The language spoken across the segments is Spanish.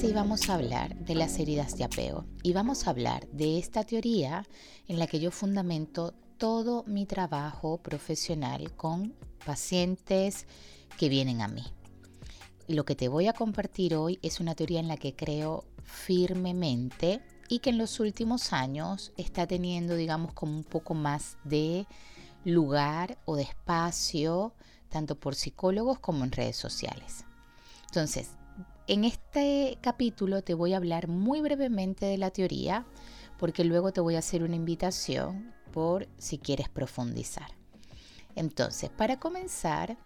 sí vamos a hablar de las heridas de apego y vamos a hablar de esta teoría en la que yo fundamento todo mi trabajo profesional con pacientes que vienen a mí. Lo que te voy a compartir hoy es una teoría en la que creo firmemente y que en los últimos años está teniendo, digamos, como un poco más de lugar o de espacio, tanto por psicólogos como en redes sociales. Entonces, en este capítulo te voy a hablar muy brevemente de la teoría, porque luego te voy a hacer una invitación por si quieres profundizar. Entonces, para comenzar,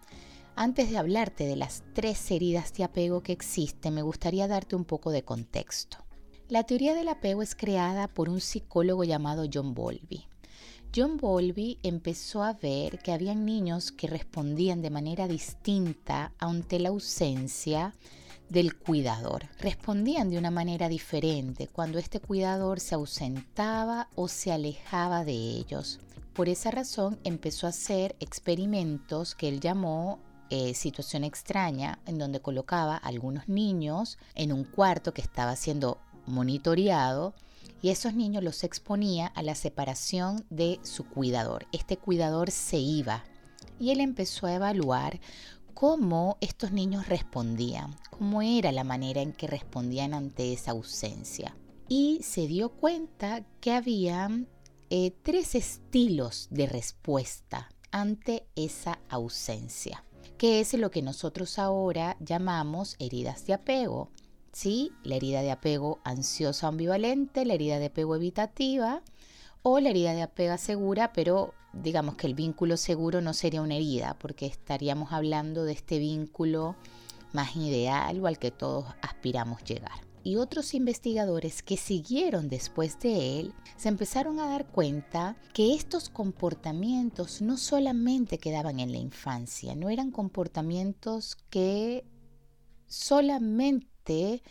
antes de hablarte de las tres heridas de apego que existen, me gustaría darte un poco de contexto. La teoría del apego es creada por un psicólogo llamado John Bowlby. John Bowlby empezó a ver que habían niños que respondían de manera distinta ante la ausencia del cuidador. Respondían de una manera diferente cuando este cuidador se ausentaba o se alejaba de ellos. Por esa razón empezó a hacer experimentos que él llamó eh, situación extraña, en donde colocaba algunos niños en un cuarto que estaba siendo monitoreado y esos niños los exponía a la separación de su cuidador. Este cuidador se iba y él empezó a evaluar cómo estos niños respondían, cómo era la manera en que respondían ante esa ausencia. Y se dio cuenta que había eh, tres estilos de respuesta ante esa ausencia, que es lo que nosotros ahora llamamos heridas de apego. ¿sí? La herida de apego ansiosa ambivalente, la herida de apego evitativa o la herida de apego segura, pero digamos que el vínculo seguro no sería una herida, porque estaríamos hablando de este vínculo más ideal o al que todos aspiramos llegar. Y otros investigadores que siguieron después de él se empezaron a dar cuenta que estos comportamientos no solamente quedaban en la infancia, no eran comportamientos que solamente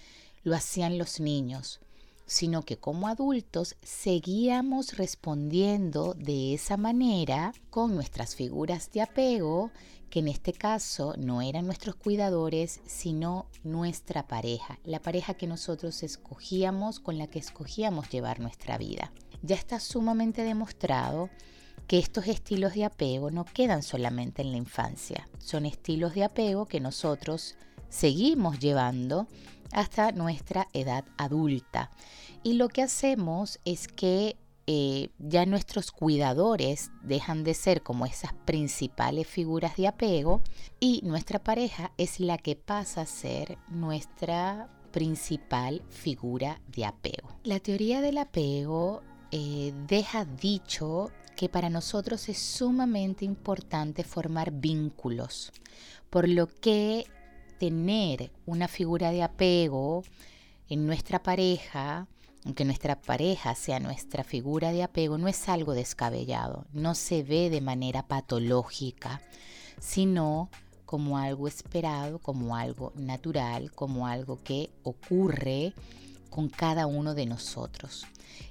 lo hacían los niños, sino que como adultos seguíamos respondiendo de esa manera con nuestras figuras de apego, que en este caso no eran nuestros cuidadores, sino nuestra pareja, la pareja que nosotros escogíamos, con la que escogíamos llevar nuestra vida. Ya está sumamente demostrado que estos estilos de apego no quedan solamente en la infancia, son estilos de apego que nosotros seguimos llevando hasta nuestra edad adulta. Y lo que hacemos es que eh, ya nuestros cuidadores dejan de ser como esas principales figuras de apego y nuestra pareja es la que pasa a ser nuestra principal figura de apego. La teoría del apego eh, deja dicho que para nosotros es sumamente importante formar vínculos, por lo que tener una figura de apego en nuestra pareja, aunque nuestra pareja sea nuestra figura de apego, no es algo descabellado, no se ve de manera patológica, sino como algo esperado, como algo natural, como algo que ocurre con cada uno de nosotros.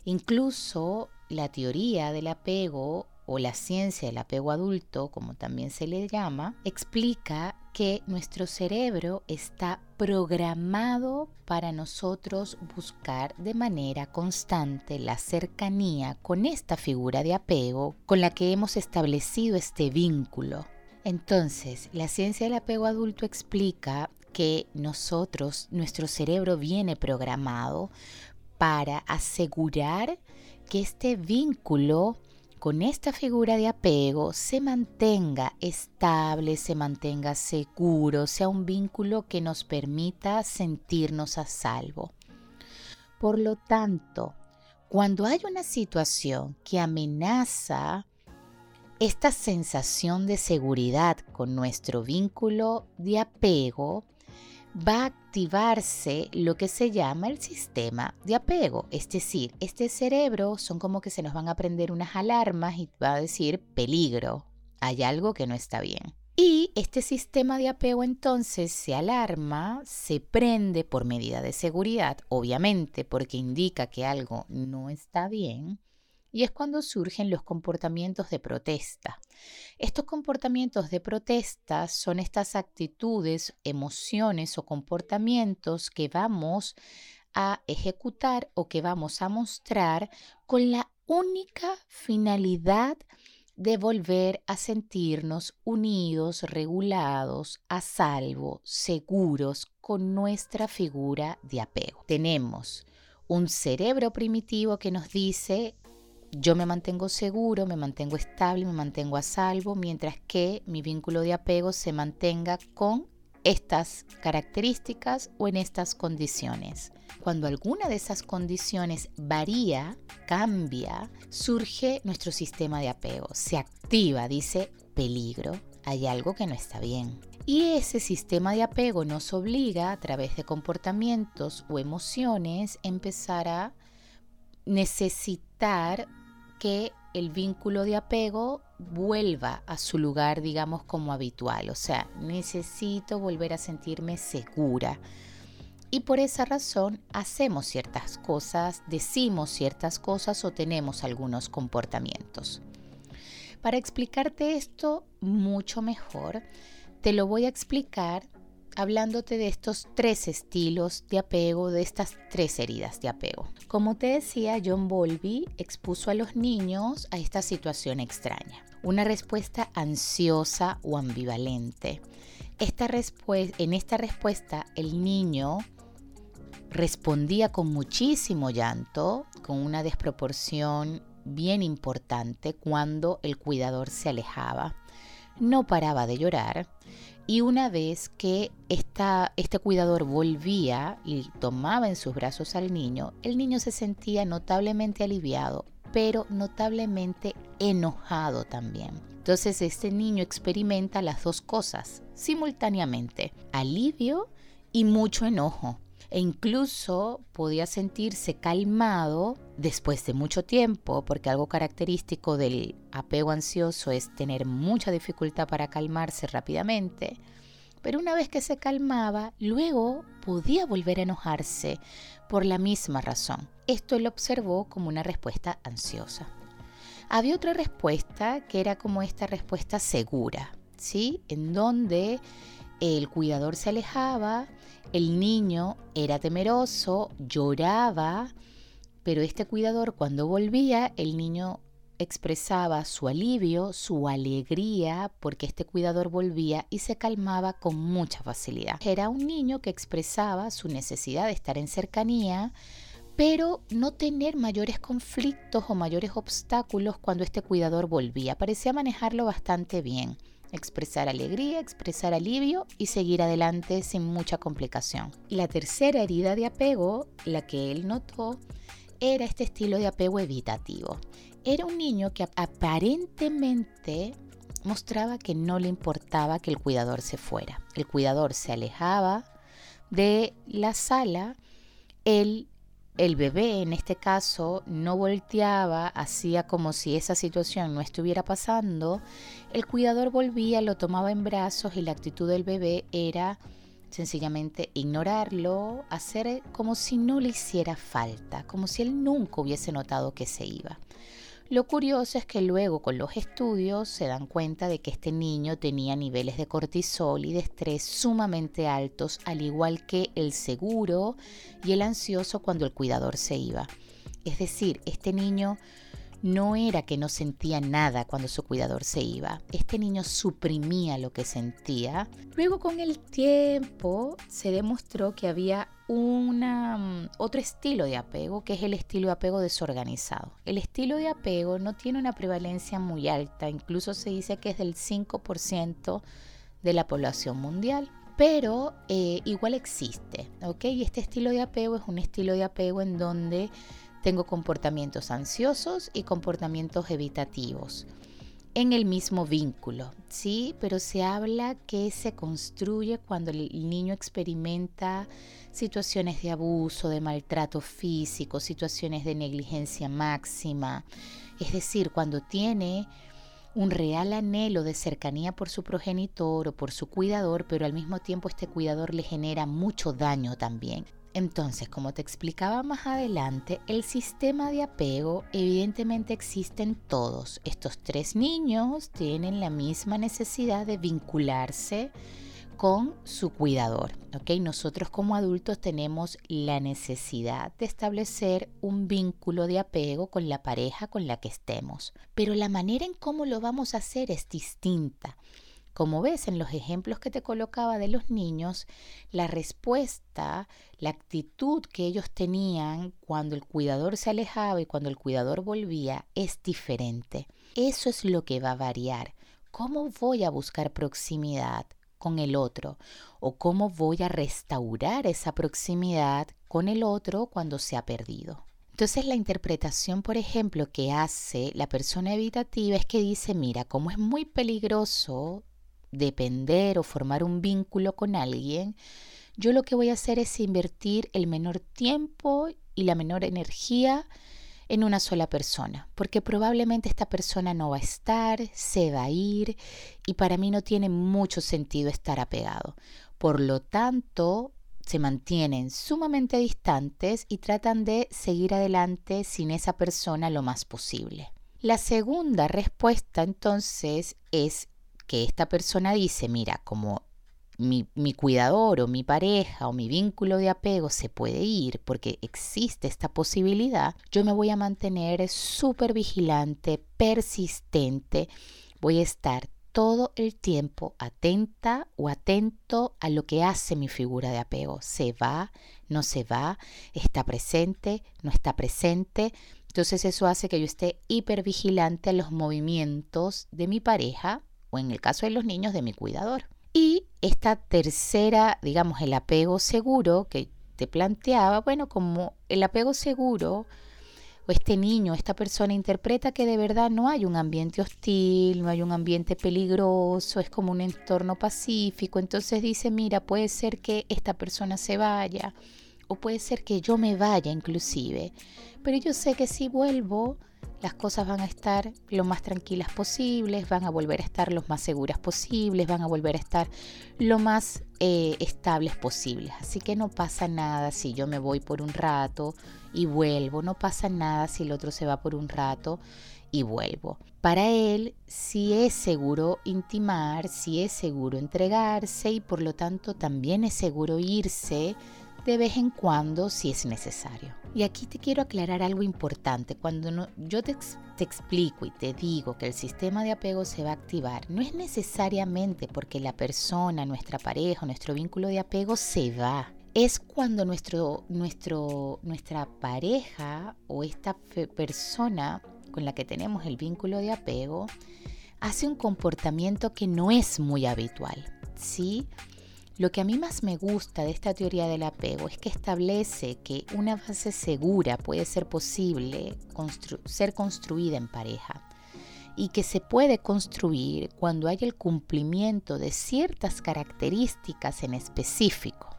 Incluso la teoría del apego o la ciencia del apego adulto, como también se le llama, explica que nuestro cerebro está programado para nosotros buscar de manera constante la cercanía con esta figura de apego con la que hemos establecido este vínculo. Entonces, la ciencia del apego adulto explica que nosotros, nuestro cerebro viene programado para asegurar que este vínculo con esta figura de apego se mantenga estable, se mantenga seguro, sea un vínculo que nos permita sentirnos a salvo. Por lo tanto, cuando hay una situación que amenaza esta sensación de seguridad con nuestro vínculo de apego, va a activarse lo que se llama el sistema de apego. Es decir, este cerebro son como que se nos van a prender unas alarmas y va a decir peligro, hay algo que no está bien. Y este sistema de apego entonces se alarma, se prende por medida de seguridad, obviamente porque indica que algo no está bien, y es cuando surgen los comportamientos de protesta. Estos comportamientos de protesta son estas actitudes, emociones o comportamientos que vamos a ejecutar o que vamos a mostrar con la única finalidad de volver a sentirnos unidos, regulados, a salvo, seguros con nuestra figura de apego. Tenemos un cerebro primitivo que nos dice yo me mantengo seguro, me mantengo estable, me mantengo a salvo, mientras que mi vínculo de apego se mantenga con estas características o en estas condiciones. Cuando alguna de esas condiciones varía, cambia, surge nuestro sistema de apego, se activa, dice peligro, hay algo que no está bien. Y ese sistema de apego nos obliga a través de comportamientos o emociones empezar a necesitar que el vínculo de apego vuelva a su lugar, digamos, como habitual. O sea, necesito volver a sentirme segura. Y por esa razón hacemos ciertas cosas, decimos ciertas cosas o tenemos algunos comportamientos. Para explicarte esto mucho mejor, te lo voy a explicar hablándote de estos tres estilos de apego, de estas tres heridas de apego. Como te decía, John Bowlby expuso a los niños a esta situación extraña, una respuesta ansiosa o ambivalente. Esta en esta respuesta el niño respondía con muchísimo llanto, con una desproporción bien importante cuando el cuidador se alejaba. No paraba de llorar y una vez que este cuidador volvía y tomaba en sus brazos al niño, el niño se sentía notablemente aliviado, pero notablemente enojado también. Entonces este niño experimenta las dos cosas simultáneamente, alivio y mucho enojo e incluso podía sentirse calmado después de mucho tiempo, porque algo característico del apego ansioso es tener mucha dificultad para calmarse rápidamente. Pero una vez que se calmaba, luego podía volver a enojarse por la misma razón. Esto lo observó como una respuesta ansiosa. Había otra respuesta que era como esta respuesta segura, ¿sí? En donde el cuidador se alejaba, el niño era temeroso, lloraba, pero este cuidador cuando volvía, el niño expresaba su alivio, su alegría, porque este cuidador volvía y se calmaba con mucha facilidad. Era un niño que expresaba su necesidad de estar en cercanía, pero no tener mayores conflictos o mayores obstáculos cuando este cuidador volvía. Parecía manejarlo bastante bien expresar alegría, expresar alivio y seguir adelante sin mucha complicación. La tercera herida de apego, la que él notó, era este estilo de apego evitativo. Era un niño que aparentemente mostraba que no le importaba que el cuidador se fuera. El cuidador se alejaba de la sala, él el bebé en este caso no volteaba, hacía como si esa situación no estuviera pasando, el cuidador volvía, lo tomaba en brazos y la actitud del bebé era sencillamente ignorarlo, hacer como si no le hiciera falta, como si él nunca hubiese notado que se iba. Lo curioso es que luego con los estudios se dan cuenta de que este niño tenía niveles de cortisol y de estrés sumamente altos, al igual que el seguro y el ansioso cuando el cuidador se iba. Es decir, este niño no era que no sentía nada cuando su cuidador se iba. Este niño suprimía lo que sentía. Luego con el tiempo se demostró que había una, mm, otro estilo de apego, que es el estilo de apego desorganizado. El estilo de apego no tiene una prevalencia muy alta, incluso se dice que es del 5% de la población mundial pero eh, igual existe, ¿ok? Y este estilo de apego es un estilo de apego en donde tengo comportamientos ansiosos y comportamientos evitativos en el mismo vínculo, ¿sí? Pero se habla que se construye cuando el niño experimenta situaciones de abuso, de maltrato físico, situaciones de negligencia máxima, es decir, cuando tiene un real anhelo de cercanía por su progenitor o por su cuidador, pero al mismo tiempo este cuidador le genera mucho daño también Entonces, como te explicaba más adelante, el sistema de apego evidentemente existe en todos. Estos tres niños tienen la misma necesidad de vincularse con su cuidador. ¿ok? Nosotros como adultos tenemos la necesidad de establecer un vínculo de apego con la pareja con la que estemos. Pero la manera en cómo lo vamos a hacer es distinta. Como ves en los ejemplos que te colocaba de los niños, la respuesta, la actitud que ellos tenían cuando el cuidador se alejaba y cuando el cuidador volvía es diferente. Eso es lo que va a variar. ¿Cómo voy a buscar proximidad con el otro? ¿O cómo voy a restaurar esa proximidad con el otro cuando se ha perdido? Entonces la interpretación, por ejemplo, que hace la persona evitativa es que dice, mira, como es muy peligroso depender o formar un vínculo con alguien, yo lo que voy a hacer es invertir el menor tiempo y la menor energía en una sola persona, porque probablemente esta persona no va a estar, se va a ir y para mí no tiene mucho sentido estar apegado. Por lo tanto, se mantienen sumamente distantes y tratan de seguir adelante sin esa persona lo más posible. La segunda respuesta entonces es que esta persona dice, mira, como mi, mi, cuidador o mi pareja o mi vínculo de apego se puede ir porque existe esta posibilidad, yo me voy a mantener súper vigilante, persistente, voy a estar todo el tiempo atenta o atento a lo que hace mi figura de apego. Se va, no se va, está presente, no está presente. Entonces eso hace que yo esté hipervigilante a los movimientos de mi pareja o en el caso de los niños de mi cuidador. Y esta tercera, digamos, el apego seguro que te planteaba, bueno, como el apego seguro o este niño, esta persona interpreta que de verdad no hay un ambiente hostil, no hay un ambiente peligroso, es como un entorno pacífico, entonces dice, mira, puede ser que esta persona se vaya o puede ser que yo me vaya inclusive, pero yo sé que si vuelvo, las cosas van a estar lo más tranquilas posibles, van a volver a estar lo más seguras posibles, van a volver a estar lo más eh, estables posibles. Así que no pasa nada si yo me voy por un rato y vuelvo, no pasa nada si el otro se va por un rato y vuelvo. Para él sí es seguro intimar, sí es seguro entregarse y por lo tanto también es seguro irse de vez en cuando si es necesario. Y aquí te quiero aclarar algo importante. Cuando yo te, te, explico y te digo que el sistema de apego se va a activar, no es necesariamente porque la persona, nuestra pareja, nuestro vínculo de apego se va. Es cuando nuestro, nuestro, nuestra pareja o esta persona con la que tenemos el vínculo de apego hace un comportamiento que no es muy habitual. ¿sí? Lo que a mí más me gusta de esta teoría del apego es que establece que una base segura puede ser posible ser construida en pareja y que se puede construir cuando hay el cumplimiento de ciertas características en específico.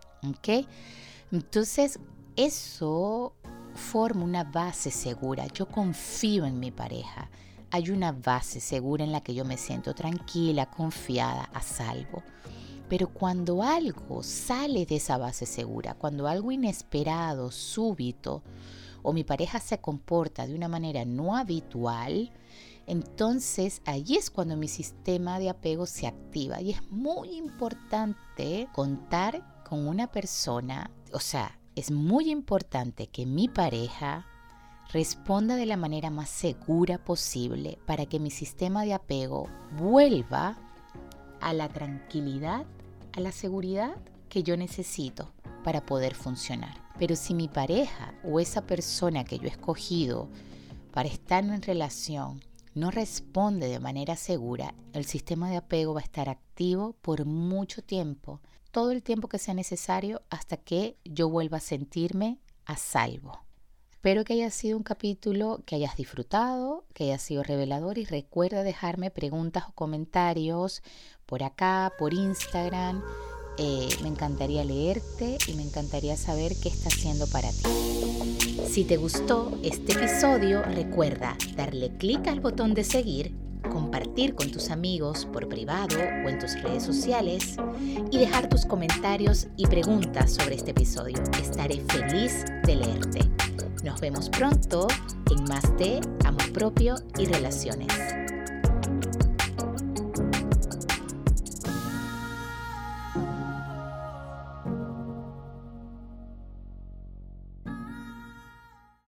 Entonces, eso forma una base segura. Yo confío en mi pareja. Hay una base segura en la que yo me siento tranquila, confiada, a salvo. Pero cuando algo sale de esa base segura, cuando algo inesperado, súbito, o mi pareja se comporta de una manera no habitual, entonces ahí es cuando mi sistema de apego se activa. Y es muy importante contar con una persona, o sea, es muy importante que mi pareja responda de la manera más segura posible para que mi sistema de apego vuelva a la tranquilidad, a la seguridad que yo necesito para poder funcionar. Pero si mi pareja o esa persona que yo he escogido para estar en relación no responde de manera segura, el sistema de apego va a estar activo por mucho tiempo, todo el tiempo que sea necesario hasta que yo vuelva a sentirme a salvo. Espero que haya sido un capítulo que hayas disfrutado, que haya sido revelador y recuerda dejarme preguntas o comentarios por acá, por Instagram. Eh, me encantaría leerte y me encantaría saber qué está haciendo para ti. Si te gustó este episodio, recuerda darle clic al botón de seguir, compartir con tus amigos por privado o en tus redes sociales y dejar tus comentarios y preguntas sobre este episodio. Estaré feliz de leerte. Nos vemos pronto en más de amor propio y relaciones.